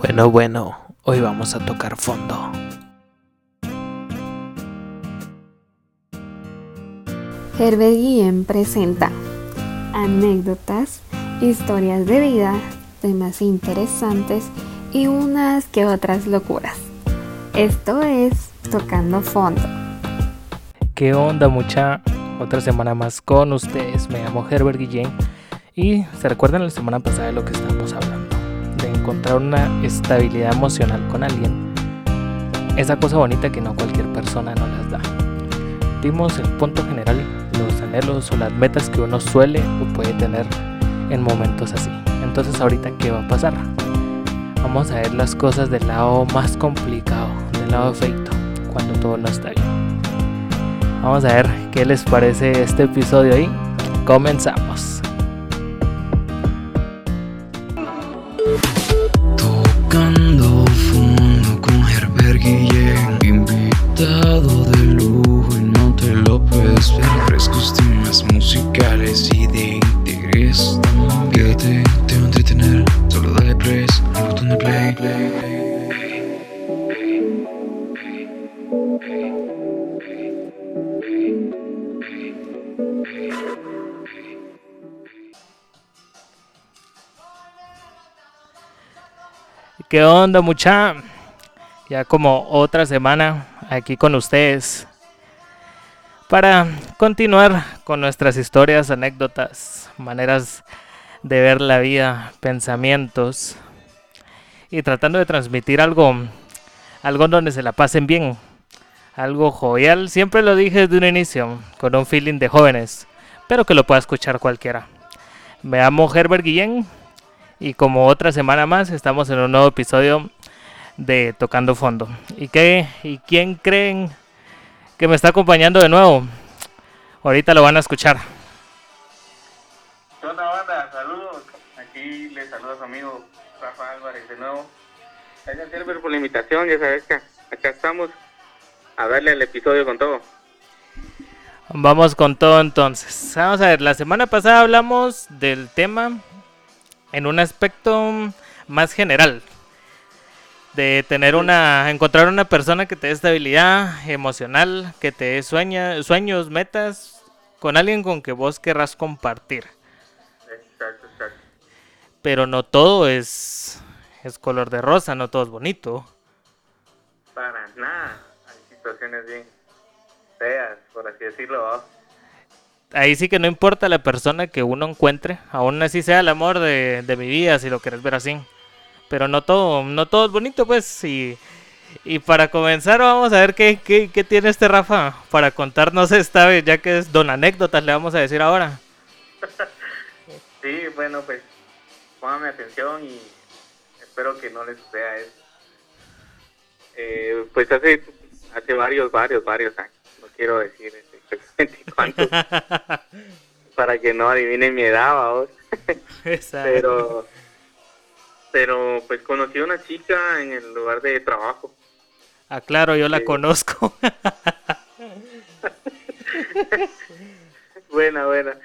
Bueno, bueno, hoy vamos a tocar fondo. Herbert Guillén presenta anécdotas, historias de vida, temas interesantes y unas que otras locuras. Esto es Tocando Fondo. ¿Qué onda mucha? Otra semana más con ustedes. Me llamo Herbert Guillén y se recuerdan la semana pasada de lo que estábamos hablando. Encontrar una estabilidad emocional con alguien. Esa cosa bonita que no cualquier persona nos las da. Dimos el punto general, los anhelos o las metas que uno suele o puede tener en momentos así. Entonces ahorita, ¿qué va a pasar? Vamos a ver las cosas del lado más complicado, del lado feito, cuando todo no está bien. Vamos a ver qué les parece este episodio ahí. Comenzamos. ¿Qué onda mucha? Ya como otra semana aquí con ustedes para continuar con nuestras historias, anécdotas, maneras de ver la vida, pensamientos y tratando de transmitir algo, algo donde se la pasen bien, algo jovial. Siempre lo dije desde un inicio, con un feeling de jóvenes, pero que lo pueda escuchar cualquiera. Me llamo Herbert Guillén y como otra semana más estamos en un nuevo episodio de Tocando Fondo. ¿Y qué? ¿Y quién creen que me está acompañando de nuevo? Ahorita lo van a escuchar. ¿Qué onda, banda? Saludos. Aquí les saluda su amigo Rafa Álvarez de nuevo. Gracias, Herbert, por la invitación. Ya sabes que acá estamos a darle el episodio con todo. Vamos con todo entonces. Vamos a ver, la semana pasada hablamos del tema en un aspecto más general. De tener una, encontrar una persona que te dé estabilidad emocional, que te dé sueña, sueños, metas, con alguien con que vos querrás compartir. Exacto, exacto. Pero no todo es, es color de rosa, no todo es bonito. Para nada. Hay situaciones bien feas, por así decirlo. Ahí sí que no importa la persona que uno encuentre, aún así sea el amor de, de mi vida, si lo querés ver así. Pero no todo, no todo es bonito, pues. Y, y para comenzar, vamos a ver qué, qué, qué tiene este Rafa para contarnos esta vez, ya que es don anécdotas, le vamos a decir ahora. Sí, bueno, pues pónganme atención y espero que no les suceda eso. Eh, pues hace, hace varios, varios, varios años. No quiero decir para que no adivinen mi edad, pero pero pues conocí a una chica en el lugar de trabajo. Ah, claro, yo la Sí. conozco. buena buena.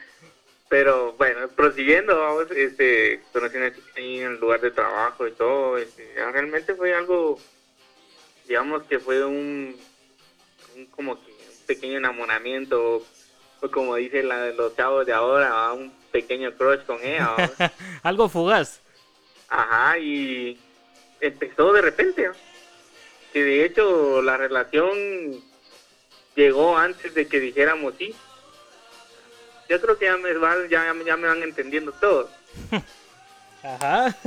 Pero bueno prosiguiendo vamos este conocí a una chica ahí en el lugar de trabajo y todo este, ah, realmente fue algo digamos que fue un, un como que pequeño enamoramiento o como dicen la, los chavos de ahora un pequeño crush con ella. Algo fugaz. Ajá, y empezó de repente. Que de hecho la relación llegó antes de que dijéramos sí. Yo creo que ya me van, ya, ya me van entendiendo todo. Ajá.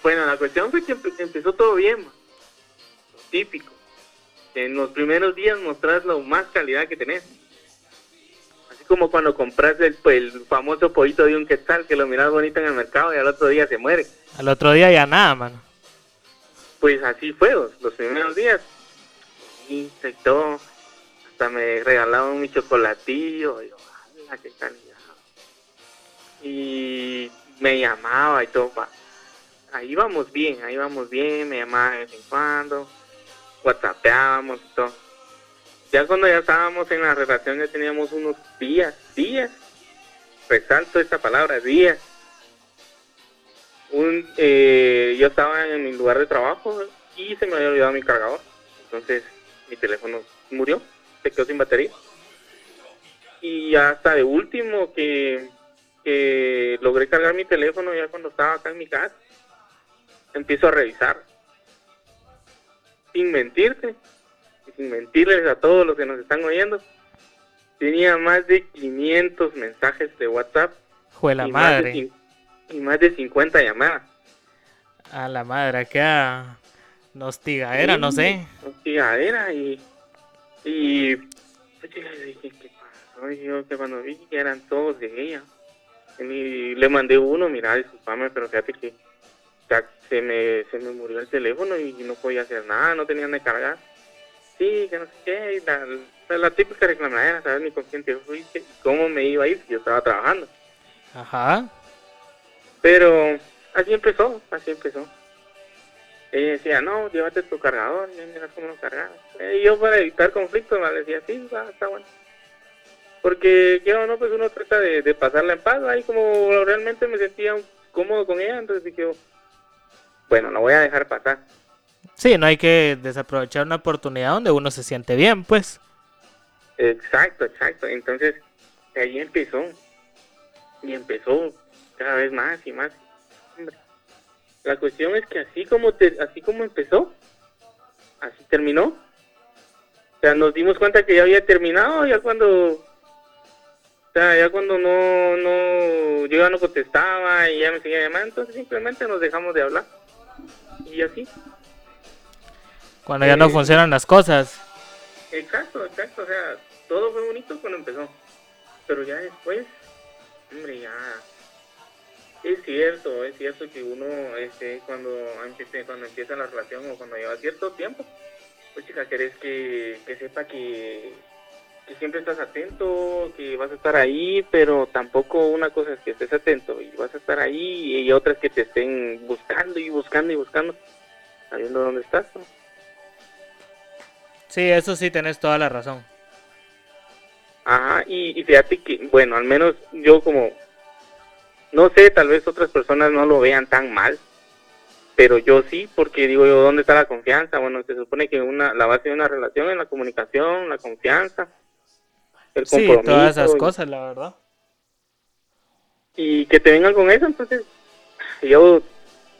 Bueno, la cuestión fue que empe- empezó todo bien, ma. lo típico. En los primeros días mostrás lo más calidad que tenés. Así como cuando compras el, pues, el famoso pollito de un quetzal que lo miras bonito en el mercado y al otro día se muere. Al otro día ya nada, mano. Pues así fue los, primeros días. Y todo. Hasta me regalaban mi chocolatillo. Y yo, "Ala, qué calidad. Y me llamaba y todo. Ahí vamos bien, ahí vamos bien. Me llamaba de vez en cuando. Whatsappeábamos y todo. Ya cuando ya estábamos en la relación, ya teníamos unos días, días. Resalto esta palabra, días. un, eh, yo estaba en mi lugar de trabajo y se me había olvidado mi cargador. Entonces mi teléfono murió, se quedó sin batería. Y hasta de último que, que logré cargar mi teléfono ya cuando estaba acá en mi casa, empiezo a revisar. Sin mentirte, y sin mentirles a todos los que nos están oyendo, tenía más de 500 mensajes de WhatsApp. Fue la y más de madre. cin- y más de 50 llamadas. A la madre, que nostigadera, no sé. Hostigadera y. Y. Pues yo le dije, ¿qué pasó? Y yo que cuando vi que eran todos de ella. Y le mandé uno, mira, disculpame, pero fíjate que se me, se me murió el teléfono y no podía hacer nada, no tenía de cargar. Sí, que no sé qué, y la, la, la típica reclamadera, ¿sabes? Ni con quién te fuiste, y cómo me iba a ir si yo estaba trabajando. Ajá. Pero así empezó, así empezó. Ella decía, no, llévate tu cargador, ya miras cómo lo cargas. Y yo para evitar conflictos me decía, sí, va, está bueno. Porque, yo no, pues uno trata de, de pasarla en paz, ahí como realmente me sentía cómodo con ella, entonces dije, bueno, la voy a dejar pasar. Sí, no hay que desaprovechar una oportunidad donde uno se siente bien, pues. Exacto, exacto. Entonces, ahí empezó. Y empezó cada vez más y más. La cuestión es que así como te, así como empezó, así terminó. O sea, nos dimos cuenta que ya había terminado, ya cuando, o sea, ya cuando no, no, yo ya no contestaba y ya me seguía llamando, entonces simplemente nos dejamos de hablar. Y así. Cuando ya no Eh. funcionan las cosas. Exacto, exacto. O sea, todo fue bonito cuando empezó. Pero ya después, hombre, ya. Es cierto, es cierto que uno, este, cuando, cuando empieza la relación o cuando lleva cierto tiempo, pues chica, querés que, que sepa que, que siempre estás atento, que vas a estar ahí, pero tampoco una cosa es que estés atento y vas a estar ahí y otra es que te estén buscando y buscando y buscando, sabiendo dónde estás. ¿no? Sí, eso sí, tenés toda la razón. Ajá, y, y fíjate que, bueno, al menos yo como, no sé, tal vez otras personas no lo vean tan mal, pero yo sí, porque digo yo, ¿dónde está la confianza? Bueno, se supone que una la base de una relación es la comunicación, la confianza, el Sí, todas esas y- cosas, la verdad. Y que te vengan con eso, entonces, yo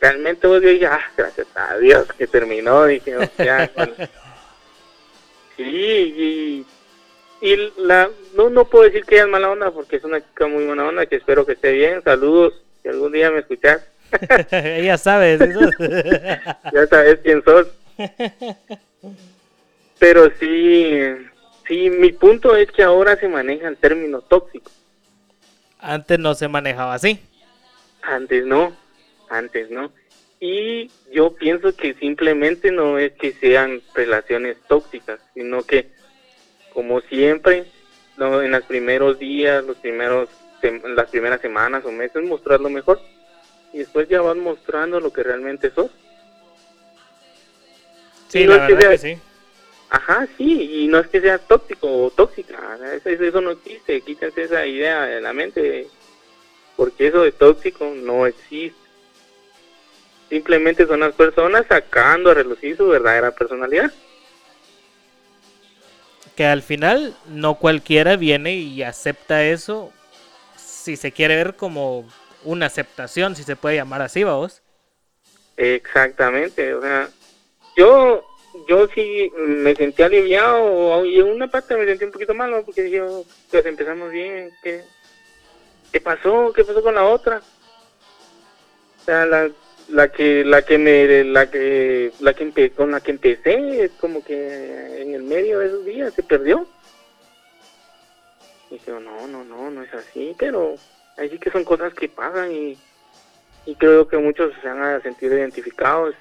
realmente yo dije, ah, gracias a Dios que terminó, dije, o sea, bueno. sí, y, y la, no, no puedo decir que ella es mala onda, porque es una chica muy buena onda, que espero que esté bien, saludos, si algún día me escuchas, Ella sabe eso. ya sabes quién sos. Pero sí, sí, mi punto es que ahora se maneja el término tóxico. Antes no se manejaba así. Antes no, antes no. Y yo pienso que simplemente no es que sean relaciones tóxicas, sino que, como siempre, no en los primeros días, los primeros, las primeras semanas o meses, mostrar lo mejor. Y después ya van mostrando lo que realmente sos. Sí, Y no la que verdad que sea- sí. Ajá, sí, y no es que sea tóxico o tóxica, eso, eso no existe, quítense esa idea de la mente, porque eso de tóxico no existe. Simplemente son las personas sacando a relucir su verdadera personalidad. Que al final no cualquiera viene y acepta eso. Si se quiere ver como una aceptación, si se puede llamar así, vamos. Exactamente, o sea, yo yo sí me sentí aliviado y en una parte me sentí un poquito malo porque dije, pues empezamos bien, ¿qué, qué pasó? ¿Qué pasó con la otra? O sea, la, la que la que me la que la que con la que empecé es como que en el medio de esos días se perdió. Y dije, no, no, no, no es así, pero ahí que son cosas que pasan y y creo que muchos se van a sentir identificados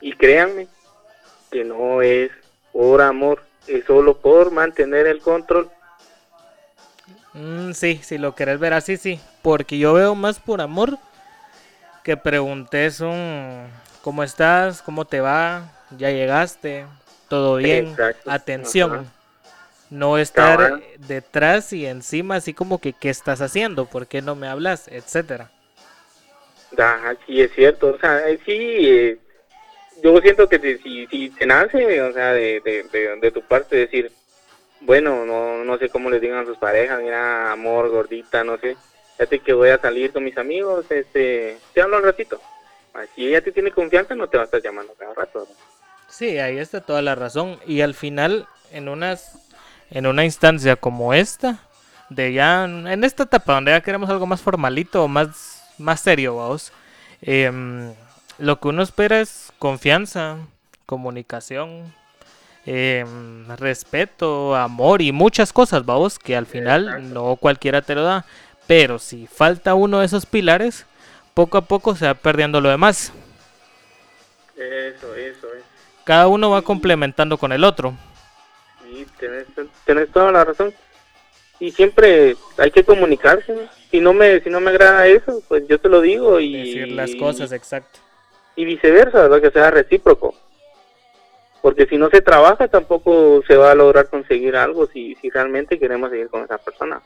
y créanme que no es por amor, es solo por mantener el control. Mm, sí, si lo querés ver así, sí. Porque yo veo más por amor que preguntes un ¿cómo estás? ¿Cómo te va? ¿Ya llegaste? ¿Todo bien? Exacto, Atención. ajá. No estar detrás y encima así como que ¿qué estás haciendo? ¿Por qué no me hablas? Etcétera. Ajá, sí, es cierto. O sea, eh, sí, eh, yo siento que si, si te nace, o sea, de, de, tu parte decir, bueno, no, no sé cómo les digan a sus parejas, mira, amor, gordita, no sé, fíjate que voy a salir con mis amigos, este, te hablo un ratito. Si ella te tiene confianza, no te va a estar llamando cada rato. Sí, ahí está toda la razón. Y al final, en unas, en una instancia como esta, de ya, en esta etapa donde ya queremos algo más formalito, más, más serio, vamos, em, lo que uno espera es confianza, comunicación, em, respeto, amor y muchas cosas, vamos, que al final Exacto. no cualquiera te lo da. Pero si falta uno de esos pilares, poco a poco se va perdiendo lo demás. Eso, eso, es. Cada uno va complementando con el otro. Sí, tenés, tenés toda la razón. Y siempre hay que comunicarse. Si no me si no me agrada eso, pues yo te lo digo y Decir las cosas, exacto. Y viceversa, ¿verdad? Que sea recíproco. Porque si no se trabaja, tampoco se va a lograr conseguir algo si, si realmente queremos seguir con esa persona.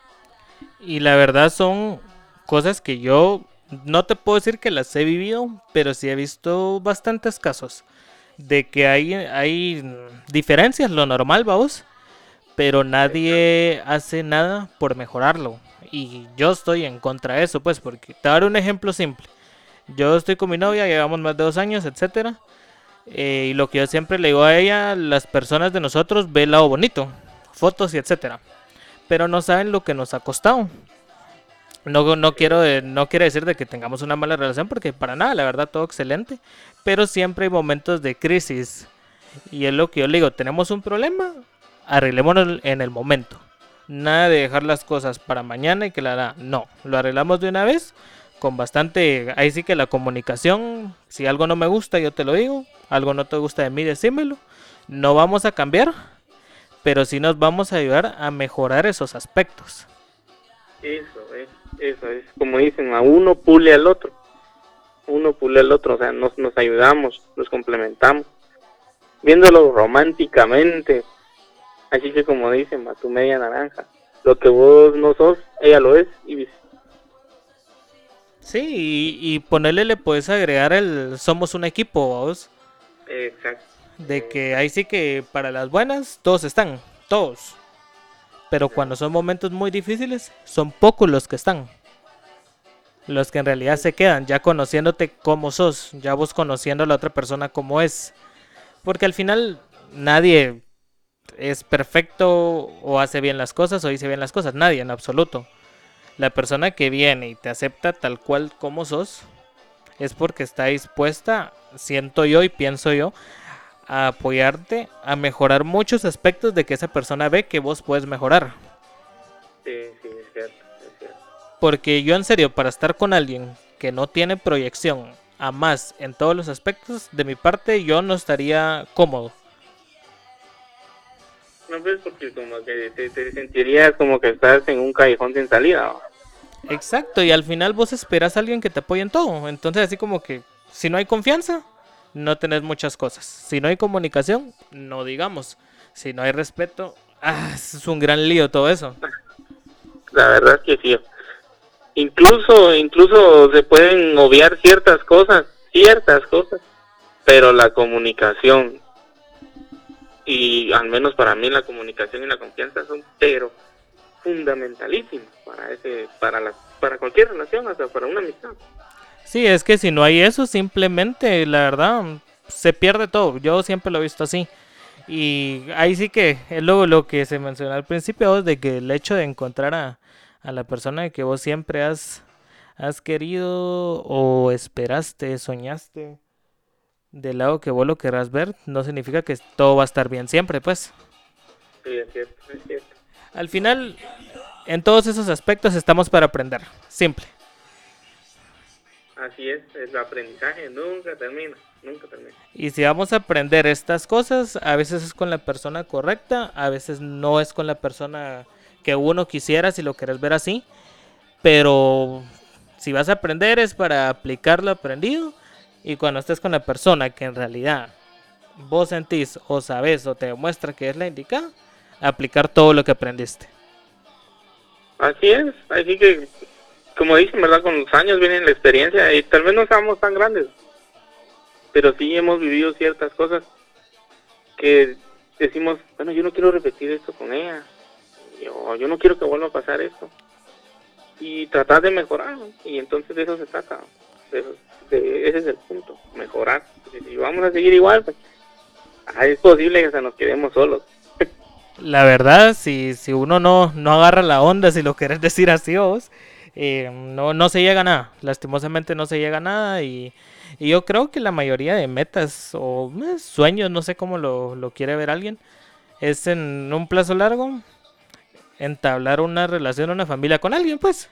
Y la verdad son cosas que yo no te puedo decir que las he vivido, pero sí he visto bastantes casos de que hay, hay diferencias, lo normal, vamos, pero nadie hace nada por mejorarlo. Y yo estoy en contra de eso, pues, porque te voy a dar un ejemplo simple. Yo estoy con mi novia, llevamos más de dos años, etcétera. eh, y lo que yo siempre le digo a ella, las personas de nosotros ve el lado bonito, fotos y etcétera. Pero no saben lo que nos ha costado. No, no quiero no quiere decir de que tengamos una mala relación porque para nada, la verdad todo excelente, pero siempre hay momentos de crisis y es lo que yo le digo, tenemos un problema, arreglémonos en el momento. Nada de dejar las cosas para mañana y que la. No, lo arreglamos de una vez con bastante, ahí sí que la comunicación, si algo no me gusta yo te lo digo, algo no te gusta de mí decímelo. No vamos a cambiar, pero sí nos vamos a ayudar a mejorar esos aspectos. Eso es, eso es. Como dicen, a uno pule al otro. Uno pule al otro, o sea, nos, ayudamos, nos complementamos. Viéndolo románticamente. Así que como dicen, a tu media naranja. Lo que vos no sos, ella lo es. Y vice- Sí, y, y ponerle le puedes agregar el somos un equipo, vos. Exacto. De que ahí sí que para las buenas todos están, todos. Pero cuando son momentos muy difíciles, son pocos los que están. Los que en realidad se quedan, ya conociéndote como sos, ya vos conociendo a la otra persona como es. Porque al final nadie es perfecto o hace bien las cosas o dice bien las cosas, nadie en absoluto. La persona que viene y te acepta tal cual como sos es porque está dispuesta, siento yo y pienso yo, a apoyarte, a mejorar muchos aspectos de que esa persona ve que vos puedes mejorar. Sí, sí, es cierto, es cierto. Porque yo en serio, para estar con alguien que no tiene proyección a más en todos los aspectos, de mi parte yo no estaría cómodo. No, pues porque como que te, te sentirías como que estás en un callejón sin salida. ¿no? Exacto, y al final vos esperas a alguien que te apoye en todo. Entonces así como que si no hay confianza, no tenés muchas cosas. Si no hay comunicación, no digamos. Si no hay respeto, ah, es un gran lío todo eso. La verdad es que sí. Incluso, incluso se pueden obviar ciertas cosas, ciertas cosas, pero la comunicación y al menos para mí la comunicación y la confianza son pero fundamentalísimas para ese, para la, para cualquier relación, hasta para una amistad. Sí, es que si no hay eso, simplemente, la verdad, se pierde todo. Yo siempre lo he visto así. Y ahí sí que es luego lo que se mencionó al principio, de que el hecho de encontrar a, a la persona que vos siempre has, has querido o esperaste, soñaste, del lado que vos lo querrás ver, no significa que todo va a estar bien siempre, pues. Sí, es cierto, es cierto. Al final, en todos esos aspectos estamos para aprender, simple. Así es, el aprendizaje nunca termina, nunca termina. Y si vamos a aprender estas cosas, a veces es con la persona correcta, a veces no es con la persona que uno quisiera si lo querés ver así. Pero si vas a aprender es para aplicar lo aprendido. Y cuando estés con la persona que en realidad vos sentís o sabes o te demuestra que es la indicada, aplicar todo lo que aprendiste. Así es, así que como dicen, ¿verdad? Con los años viene la experiencia y tal vez no seamos tan grandes, pero sí hemos vivido ciertas cosas que decimos, bueno, yo no quiero repetir esto con ella, yo, yo no quiero que vuelva a pasar esto. Y tratar de mejorar, y entonces de eso se trata, ese es el punto, mejorar. Si vamos a seguir igual, pues, ah, es posible que se nos quedemos solos. La verdad, si, si uno no, no agarra la onda, si lo querés decir así vos, eh, no, no se llega a nada. Lastimosamente no se llega a nada y, yo creo que la mayoría de metas o eh, sueños, no sé cómo lo, lo quiere ver alguien, es en un plazo largo entablar una relación, una familia con alguien, pues.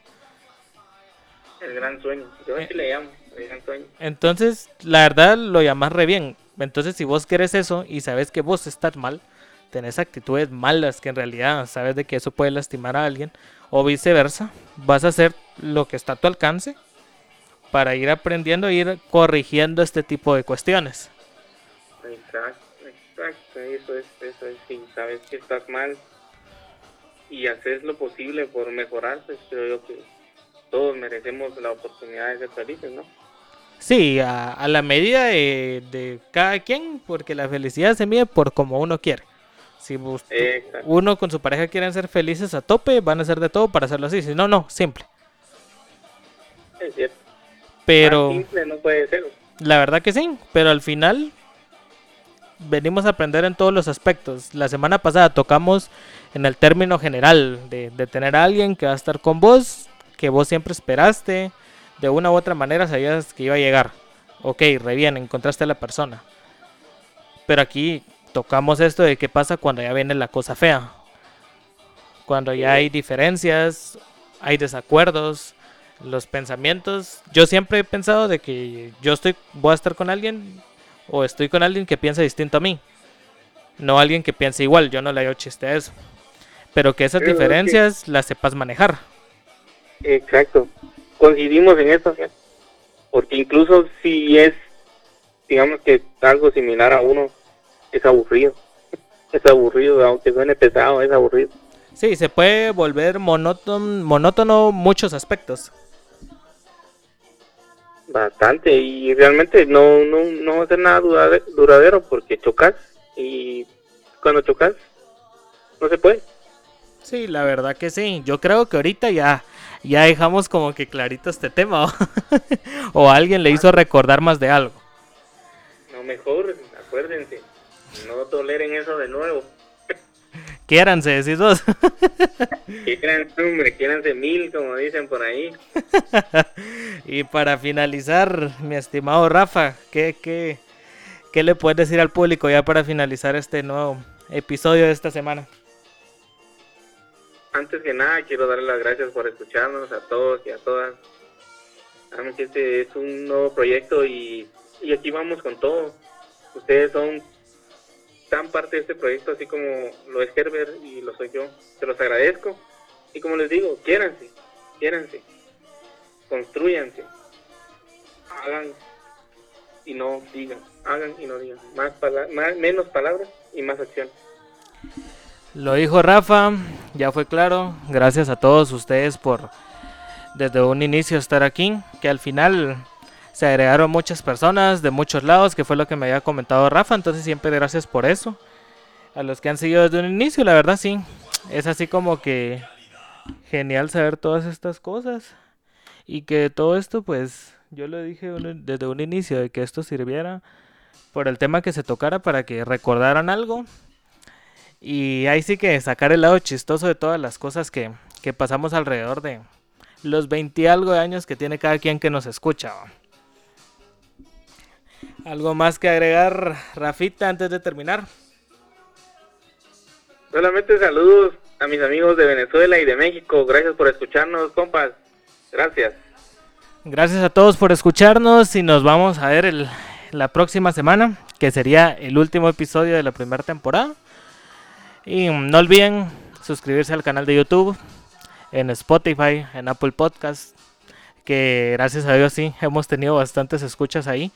El gran sueño, yo eh, le llamo, el gran sueño. Entonces, la verdad lo llamas re bien. Entonces, si vos querés eso y sabes que vos estás mal, tenés actitudes malas que en realidad sabes de que eso puede lastimar a alguien, o viceversa, vas a hacer lo que está a tu alcance para ir aprendiendo e ir corrigiendo este tipo de cuestiones. Exacto, exacto, eso es, eso es, si sabes que estás mal y haces lo posible por mejorar, pues creo yo que todos merecemos la oportunidad de ser felices, ¿no? Sí, a, la medida de, de, cada quien, porque la felicidad se mide por como uno quiere. Si uno con su pareja quieren ser felices a tope, van a hacer de todo para hacerlo así. Si no, no, simple. Es cierto. Pero. simple no puede ser. La verdad que sí, pero al final venimos a aprender en todos los aspectos. La semana pasada tocamos en el término general de, de, tener a alguien que va a estar con vos, que vos siempre esperaste, de una u otra manera sabías que iba a llegar. Ok, re bien, encontraste a la persona. Pero aquí tocamos esto de qué pasa cuando ya viene la cosa fea. Cuando ya hay diferencias, hay desacuerdos, los pensamientos. Yo siempre he pensado de que yo estoy, voy a estar con alguien o estoy con alguien que piensa distinto a mí. No alguien que piense igual, yo no le hago chiste a eso. Pero que esas diferencias las sepas manejar. Exacto. Coincidimos en eso, porque incluso si es, digamos que algo similar a uno, es aburrido. Es aburrido, aunque suene pesado, es aburrido. Sí, se puede volver monótono, monótono muchos aspectos. Bastante, y realmente no, no, no va a ser nada duradero porque chocas y cuando chocas no se puede. Sí, la verdad que sí. Yo creo que ahorita ya, ya dejamos como que clarito este tema. o alguien le hizo recordar más de algo. No, mejor, acuérdense no toleren eso de nuevo. Quiéranse, decís vos. Quiéranse, hombre, quiéranse mil, como dicen por ahí. y para finalizar, mi estimado Rafa, ¿qué, qué, ¿qué le puedes decir al público ya para finalizar este nuevo episodio de esta semana? Antes que nada, quiero darle las gracias por escucharnos a todos y a todas. Que este es un nuevo proyecto y, y aquí vamos con todo. Ustedes son tan parte de este proyecto, así como lo es Herbert y lo soy yo. Se los agradezco. Y como les digo, quiéranse, quiéranse, construyanse, hagan y no digan, hagan y no digan. Más, más menos palabras y más acción. Lo dijo Rafa, ya fue claro. Gracias a todos ustedes por desde un inicio estar aquí, que al final se agregaron muchas personas de muchos lados, que fue lo que me había comentado Rafa, entonces siempre gracias por eso. A los que han seguido desde un inicio, la verdad sí, es así como que genial saber todas estas cosas y que todo esto pues yo lo dije desde un inicio de que esto sirviera por el tema que se tocara para que recordaran algo y ahí sí que sacar el lado chistoso de todas las cosas que, que pasamos alrededor de los 20 y algo de años que tiene cada quien que nos escucha. ¿Algo más que agregar, Rafita, antes de terminar? Solamente saludos a mis amigos de Venezuela y de México. Gracias por escucharnos, compas. Gracias. Gracias a todos por escucharnos y nos vamos a ver el, la próxima semana, que sería el último episodio de la primera temporada. Y no olviden suscribirse al canal de YouTube, en Spotify, en Apple Podcast, que gracias a Dios sí, hemos tenido bastantes escuchas ahí.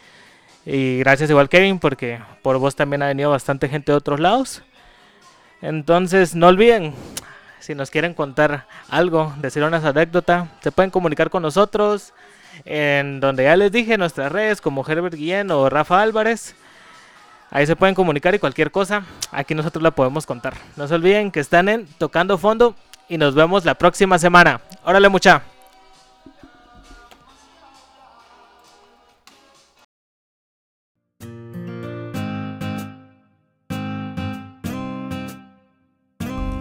Y gracias igual Kevin, porque por vos también ha venido bastante gente de otros lados. Entonces, no olviden, si nos quieren contar algo, decir una anécdota, se pueden comunicar con nosotros en donde ya les dije nuestras redes como Herbert Guillén o Rafa Álvarez. Ahí se pueden comunicar y cualquier cosa, aquí nosotros la podemos contar. No se olviden que están en Tocando Fondo y nos vemos la próxima semana. Órale mucha.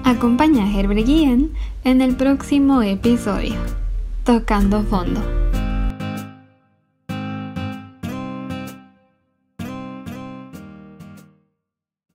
Acompaña a Herbert Guillén en el próximo episodio, Tocando Fondo.